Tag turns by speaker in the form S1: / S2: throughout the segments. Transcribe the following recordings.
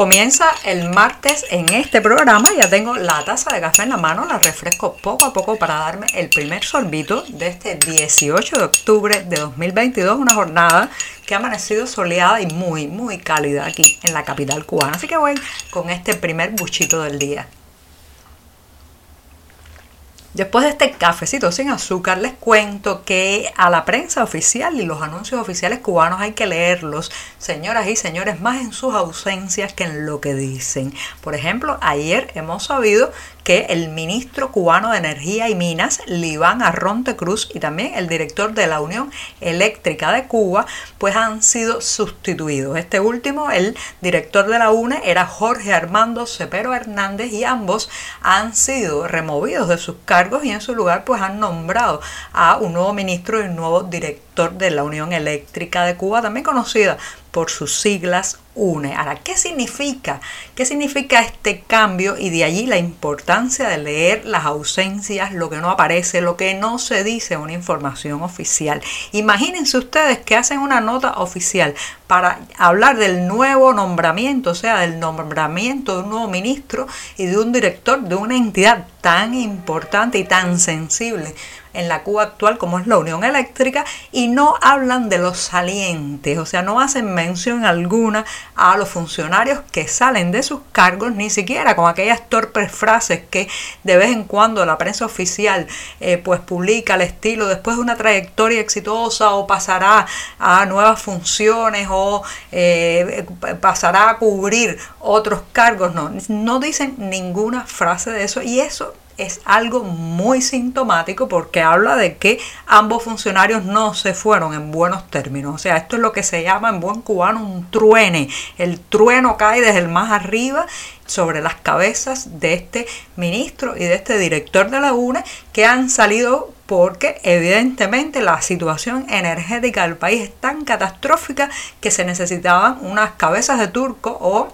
S1: Comienza el martes en este programa, ya tengo la taza de café en la mano, la refresco poco a poco para darme el primer sorbito de este 18 de octubre de 2022, una jornada que ha amanecido soleada y muy, muy cálida aquí en la capital cubana. Así que voy con este primer buchito del día. Después de este cafecito sin azúcar, les cuento que a la prensa oficial y los anuncios oficiales cubanos hay que leerlos, señoras y señores, más en sus ausencias que en lo que dicen. Por ejemplo, ayer hemos sabido que el ministro cubano de Energía y Minas, Liván Arronte Cruz, y también el director de la Unión Eléctrica de Cuba, pues han sido sustituidos. Este último, el director de la UNE, era Jorge Armando Cepero Hernández y ambos han sido removidos de sus cargos y en su lugar pues han nombrado a un nuevo ministro y un nuevo director de la Unión Eléctrica de Cuba, también conocida por sus siglas UNE. Ahora, ¿qué significa? ¿Qué significa este cambio? Y de allí la importancia de leer las ausencias, lo que no aparece, lo que no se dice una información oficial. Imagínense ustedes que hacen una nota oficial para hablar del nuevo nombramiento, o sea, del nombramiento de un nuevo ministro y de un director de una entidad tan importante y tan sensible en la Cuba actual como es la Unión Eléctrica y no hablan de los salientes, o sea, no hacen mención alguna a los funcionarios que salen de sus cargos, ni siquiera con aquellas torpes frases que de vez en cuando la prensa oficial eh, pues publica al estilo después de una trayectoria exitosa o pasará a nuevas funciones o eh, pasará a cubrir otros cargos, no, no dicen ninguna frase de eso y eso es algo muy sintomático porque habla de que ambos funcionarios no se fueron en buenos términos. O sea, esto es lo que se llama en buen cubano un truene. El trueno cae desde el más arriba sobre las cabezas de este ministro y de este director de la UNE que han salido porque evidentemente la situación energética del país es tan catastrófica que se necesitaban unas cabezas de turco o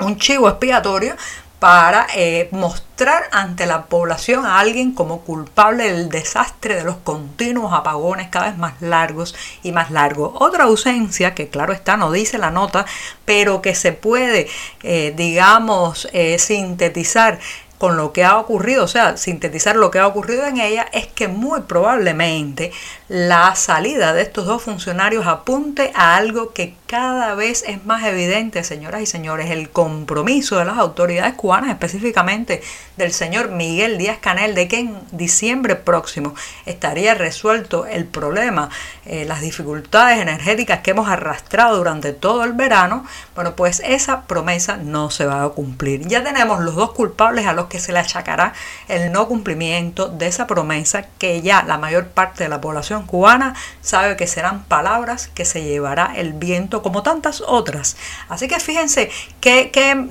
S1: un chivo expiatorio para eh, mostrar ante la población a alguien como culpable del desastre de los continuos apagones cada vez más largos y más largos. Otra ausencia que claro está, no dice la nota, pero que se puede, eh, digamos, eh, sintetizar con lo que ha ocurrido, o sea, sintetizar lo que ha ocurrido en ella, es que muy probablemente la salida de estos dos funcionarios apunte a algo que cada vez es más evidente, señoras y señores, el compromiso de las autoridades cubanas, específicamente del señor Miguel Díaz Canel, de que en diciembre próximo estaría resuelto el problema, eh, las dificultades energéticas que hemos arrastrado durante todo el verano, bueno, pues esa promesa no se va a cumplir. Ya tenemos los dos culpables a los que se le achacará el no cumplimiento de esa promesa que ya la mayor parte de la población cubana sabe que serán palabras que se llevará el viento como tantas otras. Así que fíjense qué,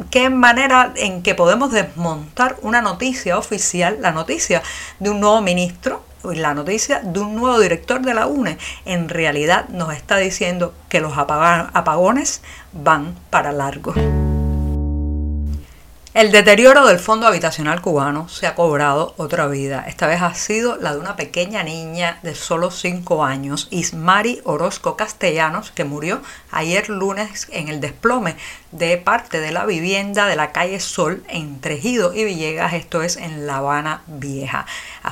S1: qué, manera en que podemos desmontar una noticia oficial, la noticia de un nuevo ministro, la noticia de un nuevo director de la UNE en realidad nos está diciendo que los apagones van para largo. El deterioro del fondo habitacional cubano se ha cobrado otra vida. Esta vez ha sido la de una pequeña niña de solo 5 años, Ismari Orozco Castellanos, que murió ayer lunes en el desplome de parte de la vivienda de la calle Sol en Trejido y Villegas, esto es en La Habana Vieja.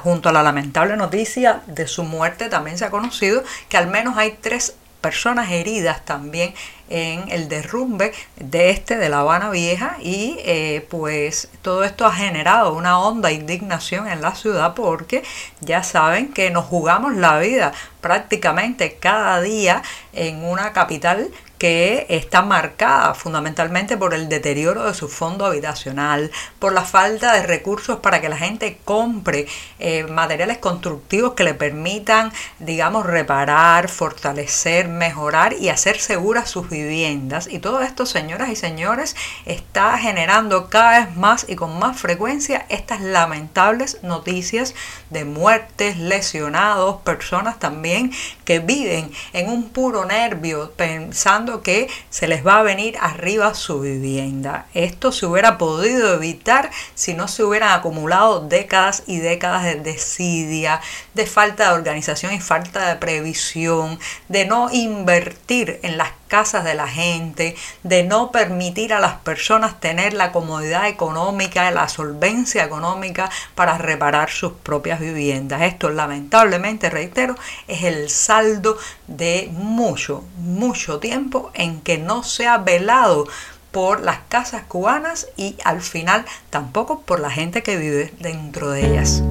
S1: Junto a la lamentable noticia de su muerte también se ha conocido que al menos hay tres personas heridas también en el derrumbe de este de La Habana Vieja y eh, pues todo esto ha generado una honda indignación en la ciudad porque ya saben que nos jugamos la vida prácticamente cada día en una capital que está marcada fundamentalmente por el deterioro de su fondo habitacional, por la falta de recursos para que la gente compre eh, materiales constructivos que le permitan, digamos, reparar, fortalecer, mejorar y hacer seguras sus viviendas. Y todo esto, señoras y señores, está generando cada vez más y con más frecuencia estas lamentables noticias de muertes, lesionados, personas también que viven en un puro nervio pensando que se les va a venir arriba su vivienda. Esto se hubiera podido evitar si no se hubieran acumulado décadas y décadas de desidia, de falta de organización y falta de previsión, de no invertir en las casas de la gente, de no permitir a las personas tener la comodidad económica, la solvencia económica para reparar sus propias viviendas. Esto lamentablemente, reitero, es el saldo de mucho, mucho tiempo en que no se ha velado por las casas cubanas y al final tampoco por la gente que vive dentro de ellas.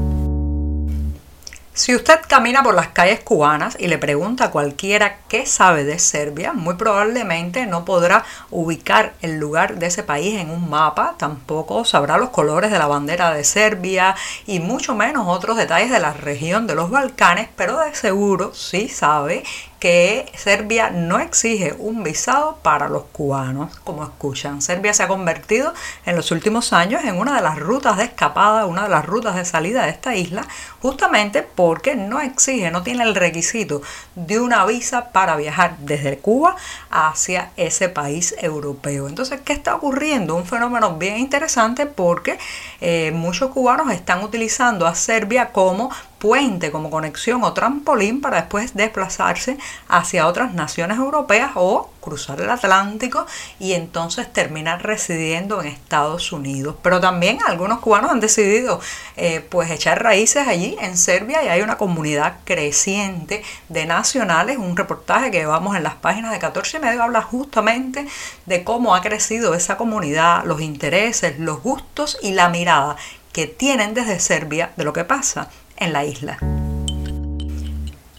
S1: Si usted camina por las calles cubanas y le pregunta a cualquiera qué sabe de Serbia, muy probablemente no podrá ubicar el lugar de ese país en un mapa, tampoco sabrá los colores de la bandera de Serbia y mucho menos otros detalles de la región de los Balcanes, pero de seguro sí sabe que Serbia no exige un visado para los cubanos, como escuchan. Serbia se ha convertido en los últimos años en una de las rutas de escapada, una de las rutas de salida de esta isla, justamente porque no exige, no tiene el requisito de una visa para viajar desde Cuba hacia ese país europeo. Entonces, ¿qué está ocurriendo? Un fenómeno bien interesante porque eh, muchos cubanos están utilizando a Serbia como puente, como conexión o trampolín para después desplazarse hacia otras naciones europeas o cruzar el Atlántico y entonces terminar residiendo en Estados Unidos. Pero también algunos cubanos han decidido eh, pues echar raíces allí en Serbia y hay una comunidad creciente de nacionales. Un reportaje que vamos en las páginas de 14 y medio habla justamente de cómo ha crecido esa comunidad, los intereses, los gustos y la mirada que tienen desde Serbia de lo que pasa en la isla.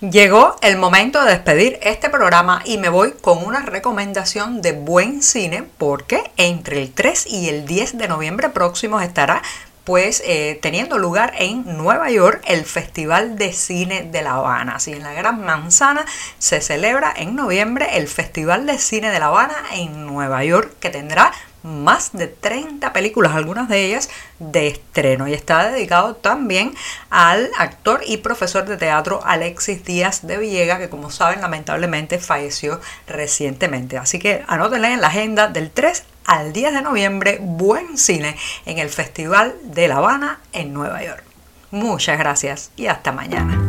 S1: Llegó el momento de despedir este programa y me voy con una recomendación de buen cine porque entre el 3 y el 10 de noviembre próximos estará pues eh, teniendo lugar en Nueva York el Festival de Cine de La Habana. Así en la Gran Manzana se celebra en noviembre el Festival de Cine de La Habana en Nueva York que tendrá más de 30 películas, algunas de ellas de estreno. Y está dedicado también al actor y profesor de teatro Alexis Díaz de Villega, que como saben lamentablemente falleció recientemente. Así que anótenle en la agenda del 3 al 10 de noviembre, buen cine en el Festival de La Habana en Nueva York. Muchas gracias y hasta mañana.